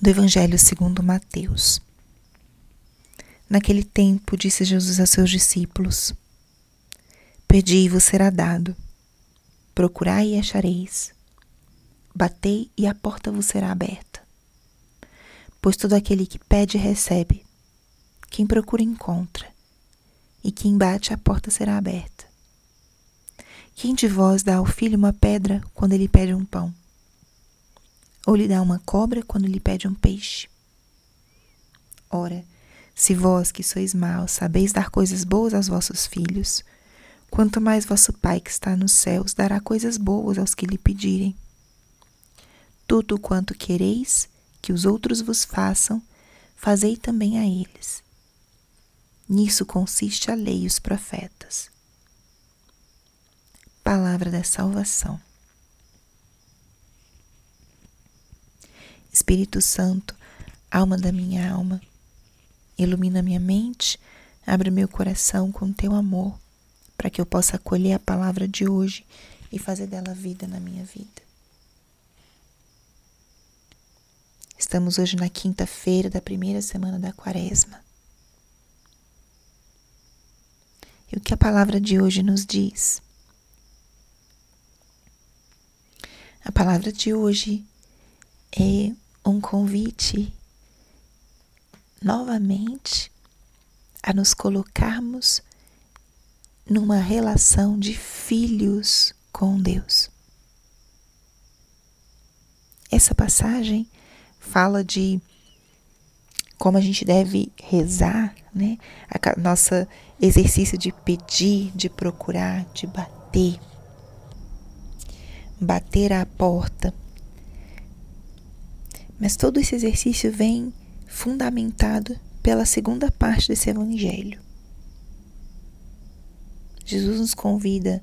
do Evangelho segundo Mateus. Naquele tempo disse Jesus a seus discípulos: Pedi e vos será dado, procurai e achareis, batei e a porta vos será aberta. Pois todo aquele que pede recebe, quem procura encontra, e quem bate a porta será aberta. Quem de vós dá ao filho uma pedra quando ele pede um pão? Ou lhe dá uma cobra quando lhe pede um peixe? Ora, se vós que sois maus sabeis dar coisas boas aos vossos filhos, quanto mais vosso Pai que está nos céus dará coisas boas aos que lhe pedirem. Tudo quanto quereis que os outros vos façam, fazei também a eles. Nisso consiste a lei e os profetas palavra da salvação. Espírito Santo, alma da minha alma, ilumina minha mente, abre meu coração com teu amor, para que eu possa acolher a palavra de hoje e fazer dela vida na minha vida. Estamos hoje na quinta-feira da primeira semana da quaresma. E o que a palavra de hoje nos diz? A palavra de hoje é um convite novamente a nos colocarmos numa relação de filhos com Deus. Essa passagem fala de como a gente deve rezar, né? A nossa exercício de pedir, de procurar, de bater bater à porta. Mas todo esse exercício vem fundamentado pela segunda parte desse evangelho. Jesus nos convida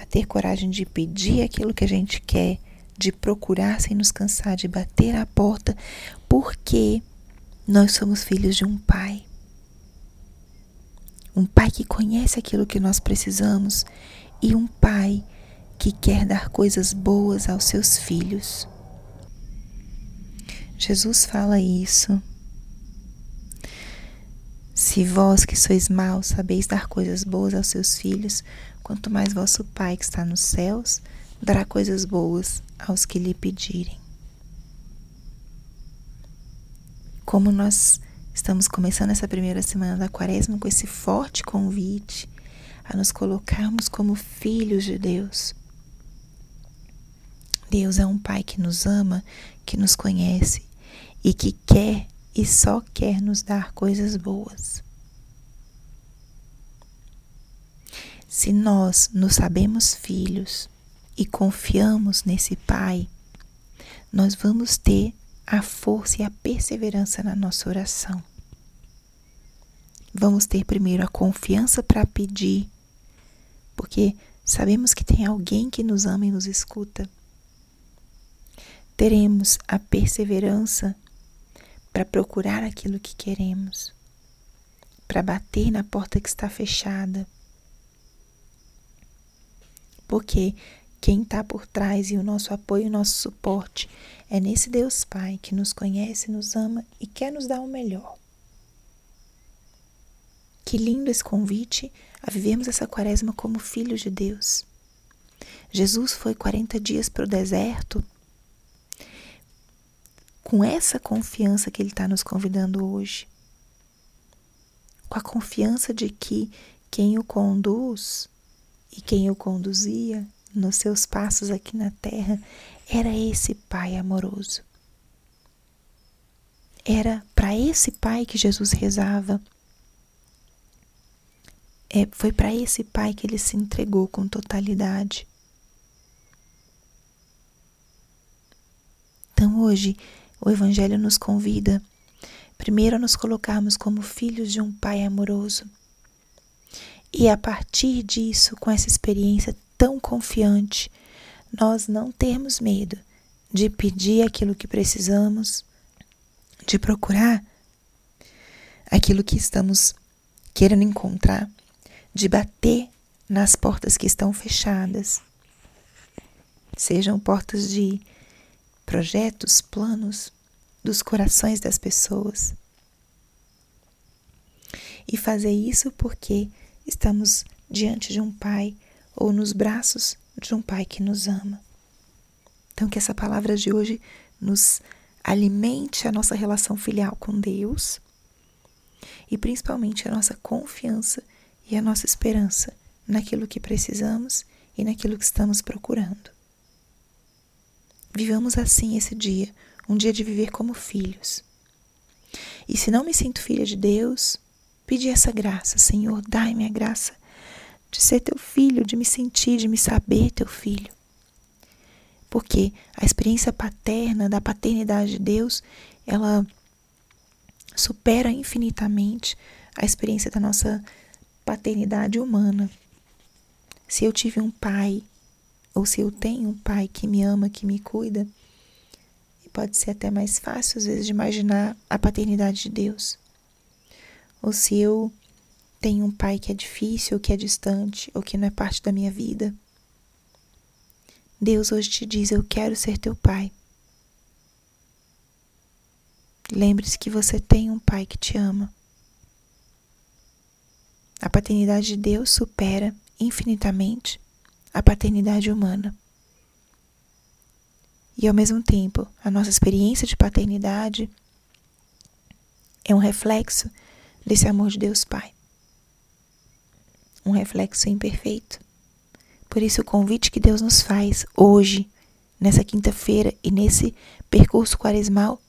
a ter coragem de pedir aquilo que a gente quer, de procurar sem nos cansar, de bater à porta, porque nós somos filhos de um Pai. Um Pai que conhece aquilo que nós precisamos e um Pai que que quer dar coisas boas aos seus filhos. Jesus fala isso. Se vós que sois maus sabeis dar coisas boas aos seus filhos, quanto mais vosso Pai que está nos céus dará coisas boas aos que lhe pedirem. Como nós estamos começando essa primeira semana da quaresma com esse forte convite a nos colocarmos como filhos de Deus, Deus é um Pai que nos ama, que nos conhece e que quer e só quer nos dar coisas boas. Se nós nos sabemos filhos e confiamos nesse Pai, nós vamos ter a força e a perseverança na nossa oração. Vamos ter primeiro a confiança para pedir, porque sabemos que tem alguém que nos ama e nos escuta teremos a perseverança para procurar aquilo que queremos, para bater na porta que está fechada. Porque quem está por trás e o nosso apoio o nosso suporte é nesse Deus Pai que nos conhece, nos ama e quer nos dar o melhor. Que lindo esse convite a vivermos essa quaresma como filhos de Deus. Jesus foi 40 dias para o deserto com essa confiança que Ele está nos convidando hoje. Com a confiança de que quem o conduz e quem o conduzia nos seus passos aqui na terra era esse Pai amoroso. Era para esse Pai que Jesus rezava. É, foi para esse Pai que ele se entregou com totalidade. Então hoje o Evangelho nos convida, primeiro, a nos colocarmos como filhos de um Pai amoroso. E a partir disso, com essa experiência tão confiante, nós não termos medo de pedir aquilo que precisamos, de procurar aquilo que estamos querendo encontrar, de bater nas portas que estão fechadas, sejam portas de projetos, planos dos corações das pessoas. E fazer isso porque estamos diante de um Pai ou nos braços de um Pai que nos ama. Então, que essa palavra de hoje nos alimente a nossa relação filial com Deus e principalmente a nossa confiança e a nossa esperança naquilo que precisamos e naquilo que estamos procurando. Vivamos assim esse dia, um dia de viver como filhos. E se não me sinto filha de Deus, pedi essa graça, Senhor, dai-me a graça de ser teu filho, de me sentir, de me saber teu filho. Porque a experiência paterna, da paternidade de Deus, ela supera infinitamente a experiência da nossa paternidade humana. Se eu tive um pai, ou se eu tenho um pai que me ama, que me cuida, pode ser até mais fácil às vezes de imaginar a paternidade de Deus. Ou se eu tenho um pai que é difícil, ou que é distante, ou que não é parte da minha vida. Deus hoje te diz: Eu quero ser teu pai. Lembre-se que você tem um pai que te ama. A paternidade de Deus supera infinitamente a paternidade humana. E ao mesmo tempo, a nossa experiência de paternidade é um reflexo desse amor de Deus Pai. Um reflexo imperfeito. Por isso, o convite que Deus nos faz hoje, nessa quinta-feira e nesse percurso quaresmal,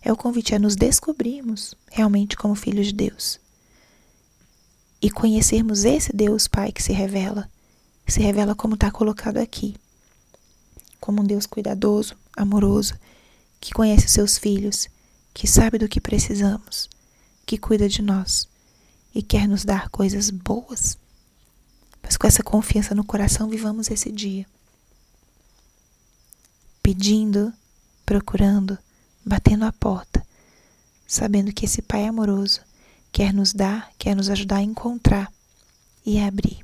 é o convite a nos descobrirmos realmente como filhos de Deus e conhecermos esse Deus Pai que se revela, se revela como está colocado aqui, como um Deus cuidadoso, amoroso, que conhece os seus filhos, que sabe do que precisamos, que cuida de nós e quer nos dar coisas boas. Mas com essa confiança no coração, vivamos esse dia. Pedindo, procurando, batendo a porta, sabendo que esse Pai amoroso quer nos dar, quer nos ajudar a encontrar e a abrir.